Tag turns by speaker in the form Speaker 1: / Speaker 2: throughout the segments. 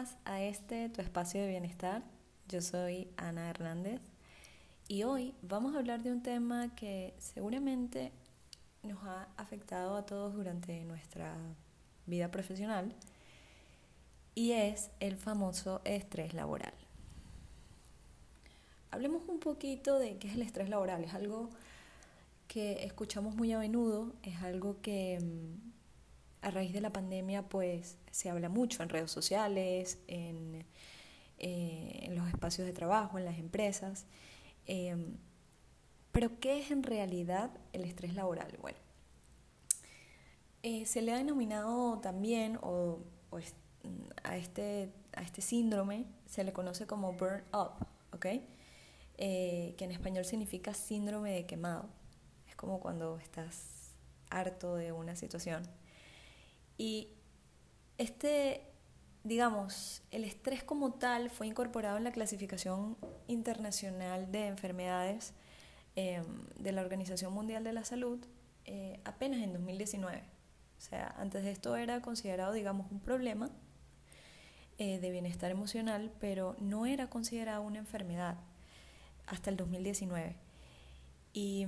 Speaker 1: más a este tu espacio de bienestar. Yo soy Ana Hernández y hoy vamos a hablar de un tema que seguramente nos ha afectado a todos durante nuestra vida profesional y es el famoso estrés laboral. Hablemos un poquito de qué es el estrés laboral. Es algo que escuchamos muy a menudo, es algo que mm, a raíz de la pandemia pues se habla mucho en redes sociales, en, eh, los espacios de trabajo, en las empresas. Em, pero ¿qué es en realidad el estrés laboral? Bueno, eh, se le ha denominado también, o, a, este, a este síndrome se le conoce como burn up, ¿ok? Eh, que en español significa síndrome de quemado. Es como cuando estás harto de una situación y este, digamos, el estrés como tal fue incorporado en la clasificación internacional de enfermedades em, de la Organización Mundial de la Salud eh, apenas en 2019. O sea, antes de esto era considerado, digamos, un problema eh, de bienestar emocional, pero no era considerado una enfermedad hasta el 2019. Y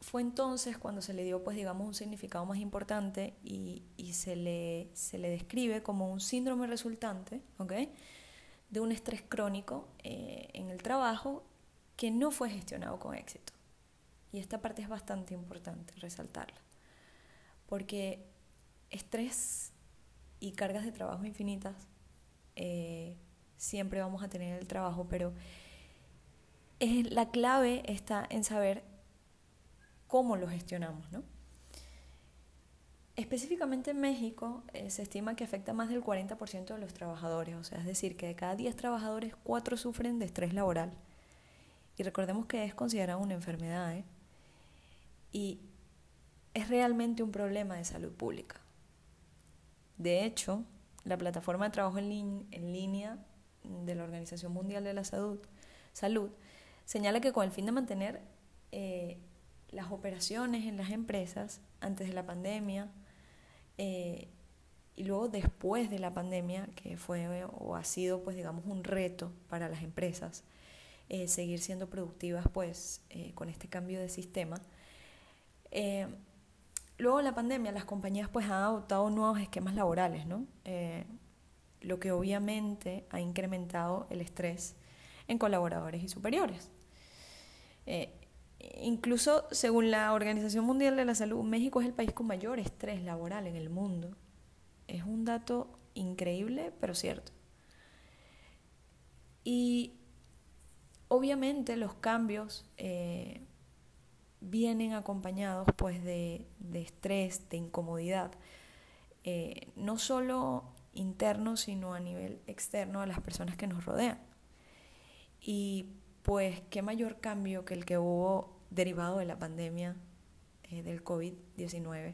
Speaker 1: fue entonces cuando se le dio, pues digamos, un significado más importante y, se, le, se le describe como un síndrome resultante de un estrés crónico eh, en el trabajo que no fue gestionado con éxito. Y esta parte es bastante importante resaltarla, porque estrés y cargas de trabajo infinitas eh, siempre vamos a tener en el trabajo, pero es, la clave está en saber cómo lo gestionamos, ¿no? Específicamente en México eh, se estima que afecta más del 40% de los trabajadores, o sea, es decir, que de cada 10 trabajadores, 4 sufren de estrés laboral. Y recordemos que es considerado una enfermedad, ¿eh? Y es realmente un problema de salud pública. De hecho, la plataforma de trabajo en, en línea de la Organización Mundial de la Salud, Salud señala que con el fin de mantener eh, las operaciones en las empresas antes de la pandemia eh, y luego después de la pandemia, que fue o ha sido, pues digamos, un reto para las empresas eh, seguir siendo productivas, pues, eh, con este cambio de sistema. luego de la pandemia, las compañías, pues, han adoptado nuevos esquemas laborales, ¿no? lo que obviamente ha incrementado el estrés en colaboradores y superiores. Incluso según la Organización Mundial de la Salud, México es el país con mayor estrés laboral en el mundo. Es un dato increíble, pero cierto. Y obviamente los cambios eh, vienen acompañados pues de, estrés, de incomodidad, eh, no solo interno, sino a nivel externo a las personas que nos rodean. Y pues qué mayor cambio que el que hubo derivado de la pandemia eh, del COVID-19,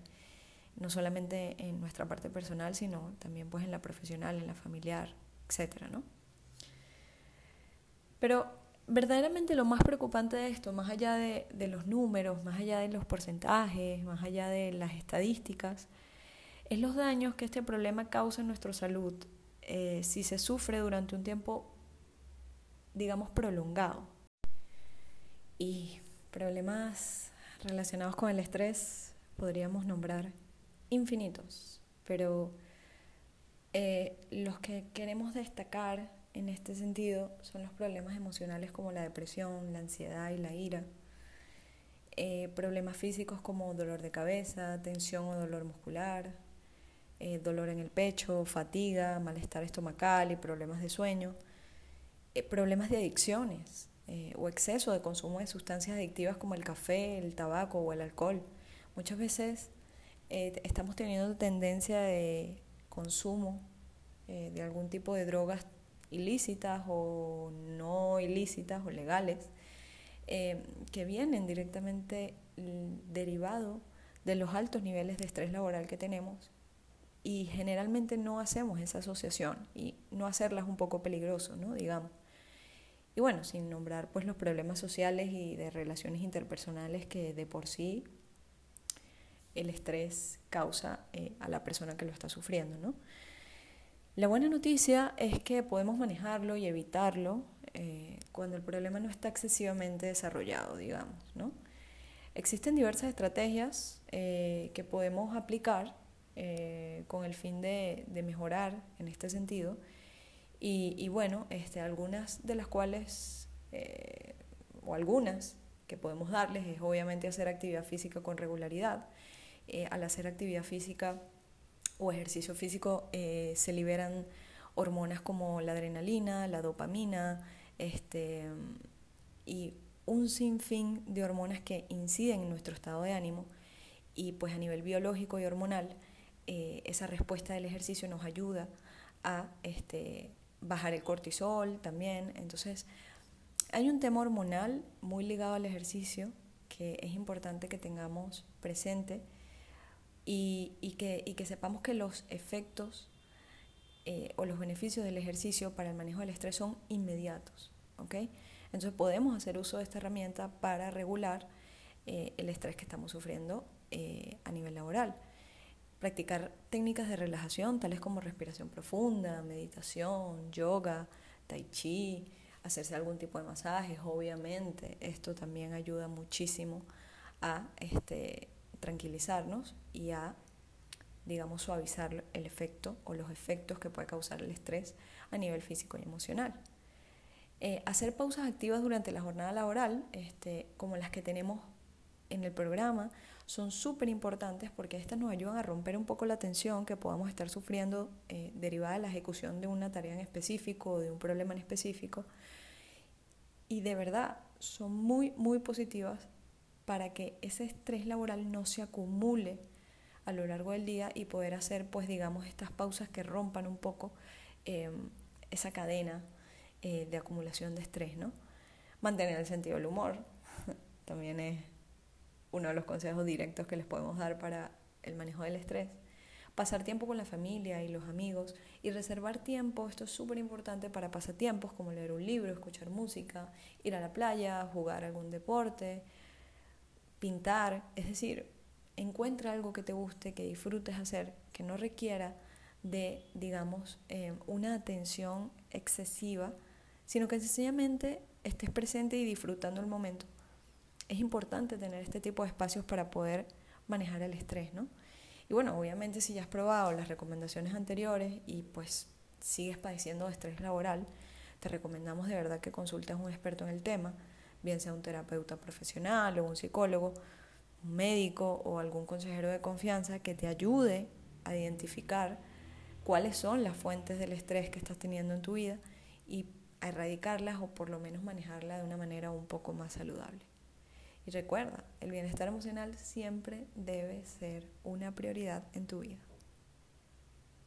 Speaker 1: no solamente en nuestra parte personal, sino también pues en la profesional, en la familiar, etcétera, ¿no? Pero verdaderamente lo más preocupante de esto, más allá de, los números, más allá de los porcentajes, más allá de las estadísticas, es los daños que este problema causa en nuestra salud eh, si se sufre durante un tiempo digamos, prolongado. Y problemas relacionados con el estrés podríamos nombrar infinitos, pero eh, los que queremos destacar en este sentido son los problemas emocionales como la depresión, la ansiedad y la ira, eh, problemas físicos como dolor de cabeza, tensión o dolor muscular, eh, dolor en el pecho, fatiga, malestar estomacal y problemas de sueño, problemas de adicciones eh, o exceso de consumo de sustancias adictivas como el café, el tabaco o el alcohol. Muchas veces eh, estamos teniendo tendencia de consumo de algún tipo de drogas ilícitas o no ilícitas o legales que vienen directamente derivado de los altos niveles de estrés laboral que tenemos y generalmente no hacemos esa asociación y no hacerla es un poco peligroso, ¿no? Digamos. Y bueno, sin nombrar pues los problemas sociales y de relaciones interpersonales que de por sí el estrés causa eh, a la persona que lo está sufriendo, ¿no? La buena noticia es que podemos manejarlo y evitarlo eh, cuando el problema no está excesivamente desarrollado, digamos, ¿no? Existen diversas estrategias eh, que podemos aplicar con el fin de, mejorar en este sentido y, bueno, este, algunas de las cuales, o algunas que podemos darles es obviamente hacer actividad física con regularidad. al hacer actividad física o ejercicio físico se liberan hormonas como la adrenalina, la dopamina, este, y un sinfín de hormonas que inciden en nuestro estado de ánimo y pues a nivel biológico y hormonal eh, esa respuesta del ejercicio nos ayuda a este, bajar el cortisol también. Entonces hay un tema hormonal muy ligado al ejercicio que es importante que tengamos presente y, y, que, y que sepamos que los efectos eh, o los beneficios del ejercicio para el manejo del estrés son inmediatos. Entonces podemos hacer uso de esta herramienta para regular eh, el estrés que estamos sufriendo eh, a nivel laboral. Practicar técnicas de relajación tales como respiración profunda, meditación, yoga, tai chi, hacerse algún tipo de masajes, obviamente. Esto también ayuda muchísimo a este, tranquilizarnos y a digamos, suavizar el efecto o los efectos que puede causar el estrés a nivel físico y emocional. Eh, hacer pausas activas durante la jornada laboral, este, como las que tenemos en el programa, son súper importantes porque estas nos ayudan a romper un poco la tensión que podamos estar sufriendo eh, derivada de la ejecución de una tarea en específico o de un problema en específico. Y de verdad son muy, muy positivas para que ese estrés laboral no se acumule a lo largo del día y poder hacer, pues digamos, estas pausas que rompan un poco em, esa cadena eh, de acumulación de estrés, ¿no? Mantener el sentido del humor también es uno de los consejos directos que les podemos dar para el manejo del estrés. Pasar tiempo con la familia y los amigos y reservar tiempo, esto es súper importante para pasatiempos como leer un libro, escuchar música, ir a la playa, jugar algún deporte, pintar, es decir, encuentra algo que te guste, que disfrutes hacer, que no requiera de, digamos, eh, una atención excesiva, sino que sencillamente estés presente y disfrutando el momento. Es importante tener este tipo de espacios para poder manejar el estrés, ¿no? Y bueno, obviamente si ya has probado las recomendaciones anteriores y pues sigues padeciendo de estrés laboral, te recomendamos de verdad que consultes a un experto en el tema, bien sea un terapeuta profesional o un psicólogo, un médico o algún consejero de confianza que te ayude a identificar cuáles son las fuentes del estrés que estás teniendo en tu vida y a erradicarlas o por lo menos manejarla de una manera un poco más saludable. Y recuerda, el bienestar emocional siempre debe ser una prioridad en tu vida.